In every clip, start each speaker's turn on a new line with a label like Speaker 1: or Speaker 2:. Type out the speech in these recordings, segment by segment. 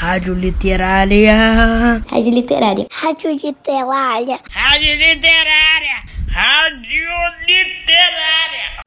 Speaker 1: Rádio Literária.
Speaker 2: Rádio Literária. Rádio Literária.
Speaker 1: Rádio Literária. Rádio Literária.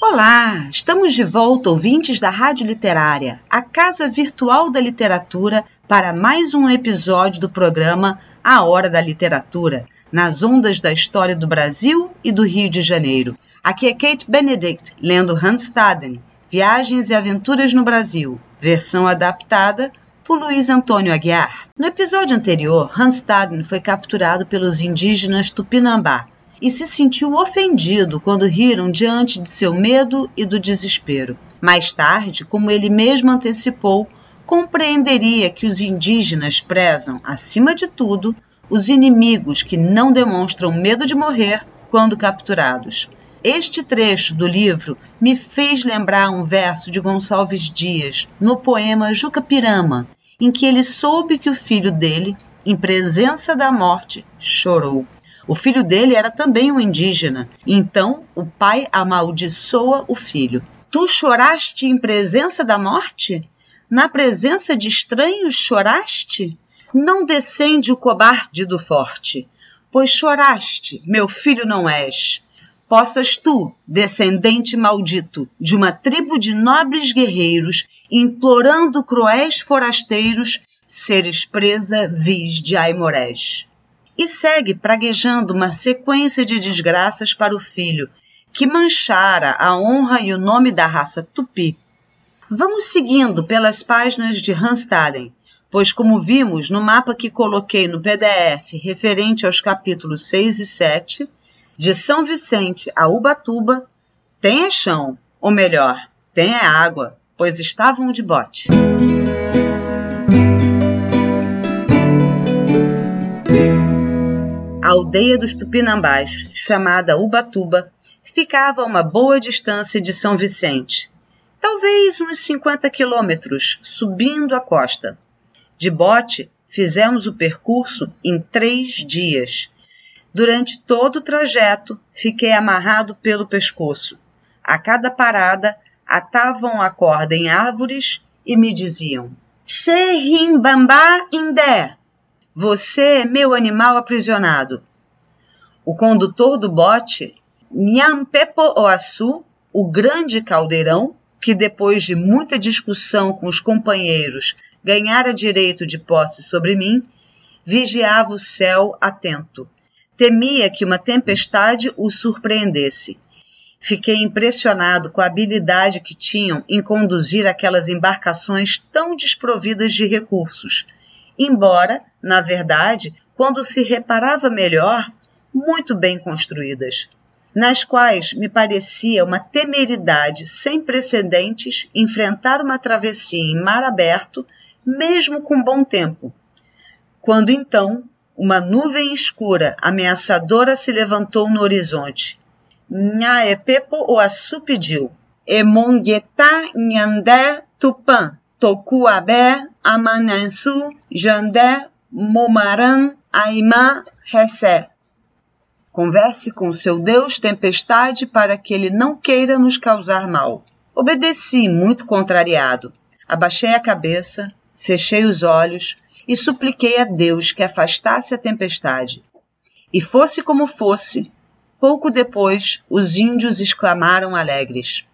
Speaker 3: Olá, estamos de volta, ouvintes da Rádio Literária, a casa virtual da literatura, para mais um episódio do programa A Hora da Literatura, nas ondas da história do Brasil e do Rio de Janeiro. Aqui é Kate Benedict, lendo Hans Staden, Viagens e Aventuras no Brasil, versão adaptada por Luiz Antônio Aguiar. No episódio anterior, Hans Staden foi capturado pelos indígenas Tupinambá e se sentiu ofendido quando riram diante de seu medo e do desespero. Mais tarde, como ele mesmo antecipou, compreenderia que os indígenas prezam, acima de tudo, os inimigos que não demonstram medo de morrer quando capturados. Este trecho do livro me fez lembrar um verso de Gonçalves Dias, no poema Jucapirama, em que ele soube que o filho dele, em presença da morte, chorou. O filho dele era também um indígena, então o pai amaldiçoa o filho. Tu choraste em presença da morte? Na presença de estranhos choraste? Não descende o cobarde do forte, pois choraste, meu filho não és possas tu, descendente maldito de uma tribo de nobres guerreiros, implorando cruéis forasteiros, seres presa vis de Aimorés. E segue praguejando uma sequência de desgraças para o filho, que manchara a honra e o nome da raça tupi. Vamos seguindo pelas páginas de Hanstaden, pois, como vimos no mapa que coloquei no PDF referente aos capítulos 6 e 7, de São Vicente a Ubatuba, tem é chão, ou melhor, tem é água, pois estavam de bote. A aldeia dos Tupinambás, chamada Ubatuba, ficava a uma boa distância de São Vicente, talvez uns 50 quilômetros, subindo a costa. De bote, fizemos o percurso em três dias, Durante todo o trajeto, fiquei amarrado pelo pescoço. A cada parada, atavam a corda em árvores e me diziam: Xerimbambá Indé, você é meu animal aprisionado. O condutor do bote, Nhampepo Oaçu, o grande caldeirão, que depois de muita discussão com os companheiros ganhara direito de posse sobre mim, vigiava o céu atento Temia que uma tempestade o surpreendesse. Fiquei impressionado com a habilidade que tinham em conduzir aquelas embarcações tão desprovidas de recursos, embora, na verdade, quando se reparava melhor, muito bem construídas, nas quais me parecia uma temeridade sem precedentes enfrentar uma travessia em mar aberto, mesmo com bom tempo. Quando então uma nuvem escura, ameaçadora, se levantou no horizonte. Nhaepepo Oaçu pediu. Emonguetá Nhandé Tupã, Tokuabé Amanansu Jandé Momaran Aimã Ressé. Converse com seu Deus tempestade para que ele não queira nos causar mal. Obedeci, muito contrariado. Abaixei a cabeça, fechei os olhos, e supliquei a Deus que afastasse a tempestade. E fosse como fosse, pouco depois os índios exclamaram alegres: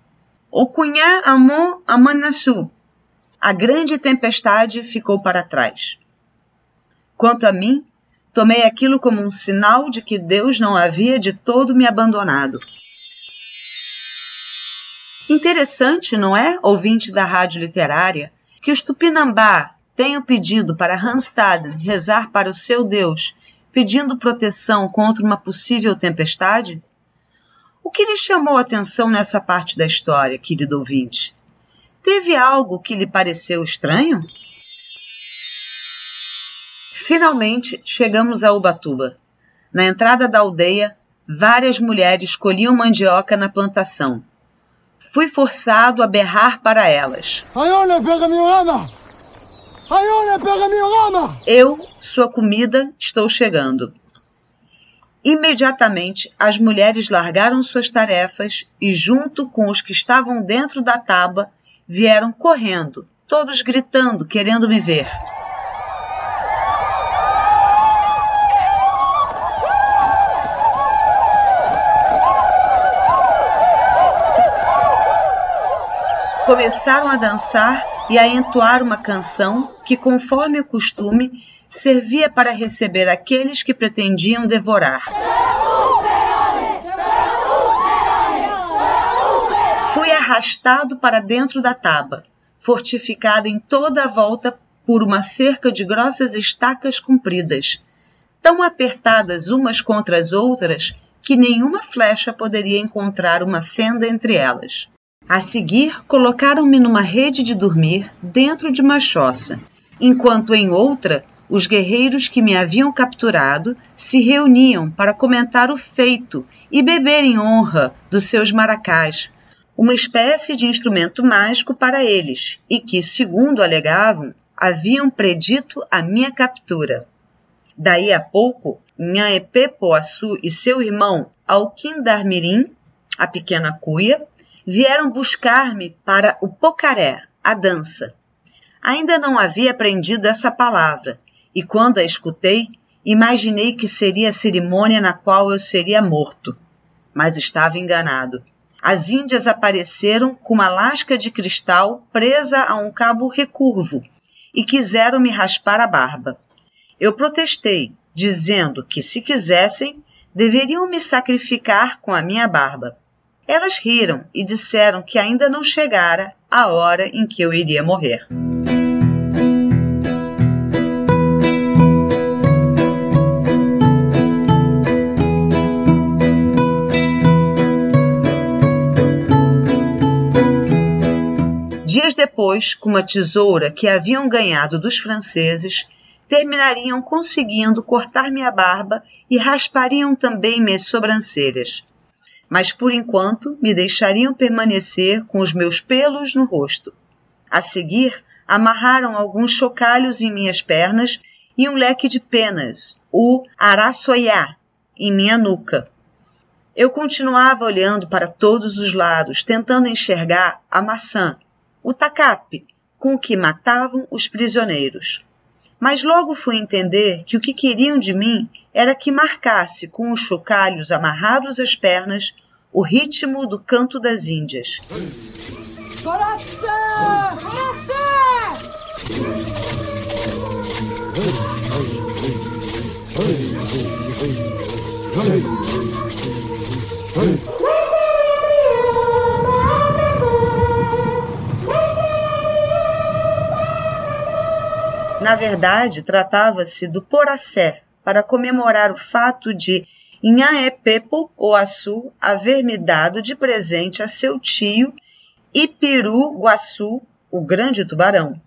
Speaker 3: O cunhá amou Amanaçu. A grande tempestade ficou para trás. Quanto a mim, tomei aquilo como um sinal de que Deus não havia de todo me abandonado. Interessante, não é, ouvinte da rádio literária, que os Tupinambá tenho pedido para Hanstaden rezar para o seu Deus, pedindo proteção contra uma possível tempestade? O que lhe chamou a atenção nessa parte da história, querido ouvinte? Teve algo que lhe pareceu estranho? Finalmente chegamos a Ubatuba. Na entrada da aldeia, várias mulheres colhiam mandioca na plantação. Fui forçado a berrar para elas. Ayona, pega minha lama! Eu, sua comida, estou chegando. Imediatamente, as mulheres largaram suas tarefas e, junto com os que estavam dentro da tábua, vieram correndo, todos gritando, querendo me ver. Começaram a dançar e a entoar uma canção que, conforme o costume, servia para receber aqueles que pretendiam devorar. Fui arrastado para dentro da taba, fortificada em toda a volta por uma cerca de grossas estacas compridas, tão apertadas umas contra as outras que nenhuma flecha poderia encontrar uma fenda entre elas. A seguir, colocaram-me numa rede de dormir dentro de uma choça, enquanto em outra os guerreiros que me haviam capturado se reuniam para comentar o feito e beber em honra dos seus maracás, uma espécie de instrumento mágico para eles, e que, segundo alegavam, haviam predito a minha captura. Daí a pouco, Nhaepe Poaçu e seu irmão Alquindarmirim, a pequena cuia, vieram buscar-me para o pocaré, a dança. Ainda não havia aprendido essa palavra, e quando a escutei, imaginei que seria a cerimônia na qual eu seria morto. Mas estava enganado. As índias apareceram com uma lasca de cristal presa a um cabo recurvo e quiseram me raspar a barba. Eu protestei, dizendo que, se quisessem, deveriam me sacrificar com a minha barba. Elas riram e disseram que ainda não chegara a hora em que eu iria morrer. Dias depois, com uma tesoura que haviam ganhado dos franceses, terminariam conseguindo cortar minha barba e raspariam também minhas sobrancelhas mas por enquanto me deixariam permanecer com os meus pelos no rosto. A seguir, amarraram alguns chocalhos em minhas pernas e um leque de penas, o araçoiá, em minha nuca. Eu continuava olhando para todos os lados, tentando enxergar a maçã, o tacape, com que matavam os prisioneiros. Mas logo fui entender que o que queriam de mim era que marcasse com os chocalhos amarrados às pernas o ritmo do canto das Índias. Na verdade, tratava-se do poracé, para comemorar o fato de Inhaepepo Oaçu dado de presente a seu tio Ipiru Guaçu, o grande tubarão.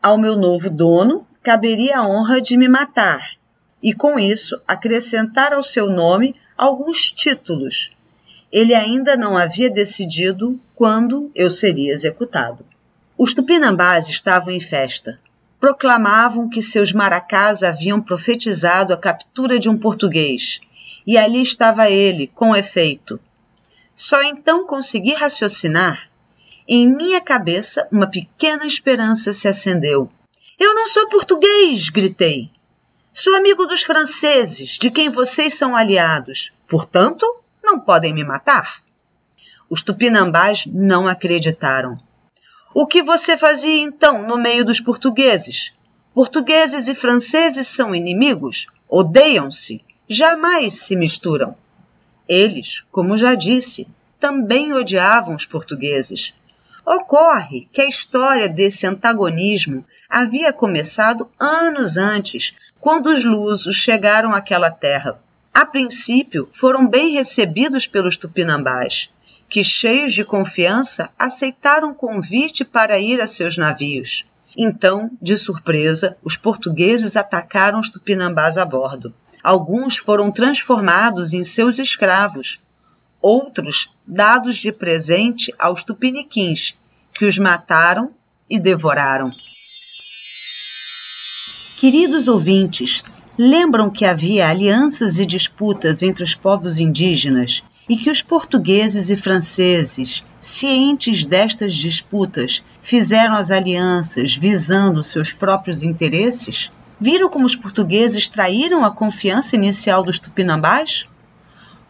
Speaker 3: Ao meu novo dono caberia a honra de me matar e, com isso, acrescentar ao seu nome alguns títulos. Ele ainda não havia decidido quando eu seria executado. Os tupinambás estavam em festa proclamavam que seus maracás haviam profetizado a captura de um português, e ali estava ele, com efeito. Só então consegui raciocinar. Em minha cabeça, uma pequena esperança se acendeu. Eu não sou português! gritei. Sou amigo dos franceses, de quem vocês são aliados. Portanto, não podem me matar. Os tupinambás não acreditaram. O que você fazia então no meio dos portugueses? Portugueses e franceses são inimigos, odeiam-se, jamais se misturam. Eles, como já disse, também odiavam os portugueses. Ocorre que a história desse antagonismo havia começado anos antes, quando os lusos chegaram àquela terra. A princípio, foram bem recebidos pelos tupinambás que, cheios de confiança, aceitaram o convite para ir a seus navios. Então, de surpresa, os portugueses atacaram os tupinambás a bordo. Alguns foram transformados em seus escravos, outros dados de presente aos tupiniquins, que os mataram e devoraram. Queridos ouvintes, lembram que havia alianças e disputas entre os povos indígenas e que os portugueses e franceses, cientes destas disputas, fizeram as alianças visando seus próprios interesses? Viram como os portugueses traíram a confiança inicial dos tupinambás?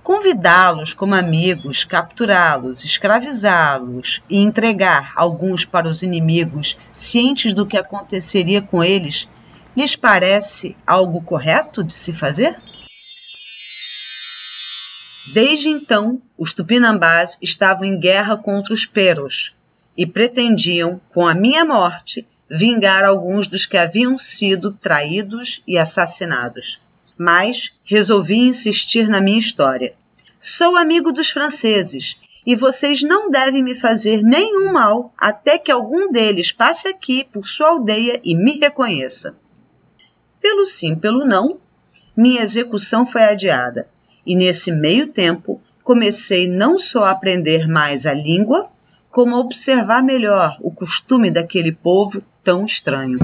Speaker 3: Convidá-los como amigos, capturá-los, escravizá-los e entregar alguns para os inimigos, cientes do que aconteceria com eles, lhes parece algo correto de se fazer? Desde então, os tupinambás estavam em guerra contra os peros e pretendiam, com a minha morte, vingar alguns dos que haviam sido traídos e assassinados. Mas resolvi insistir na minha história. Sou amigo dos franceses e vocês não devem me fazer nenhum mal até que algum deles passe aqui por sua aldeia e me reconheça. Pelo sim, pelo não, minha execução foi adiada e nesse meio tempo comecei não só a aprender mais a língua, como a observar melhor o costume daquele povo tão estranho.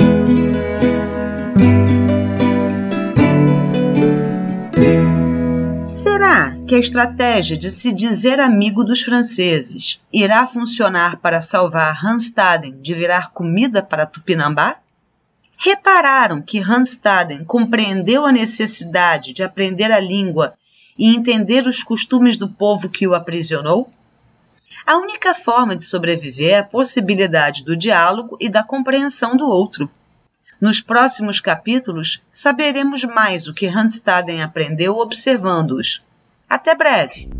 Speaker 3: Será que a estratégia de se dizer amigo dos franceses irá funcionar para salvar Hanstaden de virar comida para Tupinambá? Repararam que Hanstaden compreendeu a necessidade de aprender a língua e entender os costumes do povo que o aprisionou? A única forma de sobreviver é a possibilidade do diálogo e da compreensão do outro. Nos próximos capítulos, saberemos mais o que Hanstaden aprendeu observando-os. Até breve!